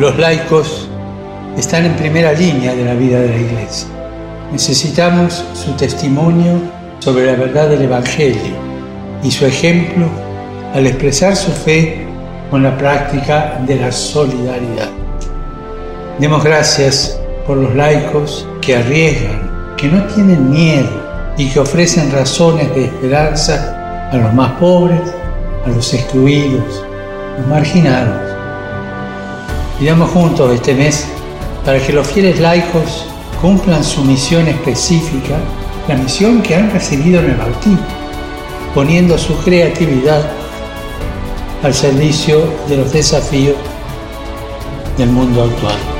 Los laicos están en primera línea de la vida de la Iglesia. Necesitamos su testimonio sobre la verdad del Evangelio y su ejemplo al expresar su fe con la práctica de la solidaridad. Demos gracias por los laicos que arriesgan, que no tienen miedo y que ofrecen razones de esperanza a los más pobres, a los excluidos, los marginados Pidamos juntos este mes para que los fieles laicos cumplan su misión específica, la misión que han recibido en el bautismo, poniendo su creatividad al servicio de los desafíos del mundo actual.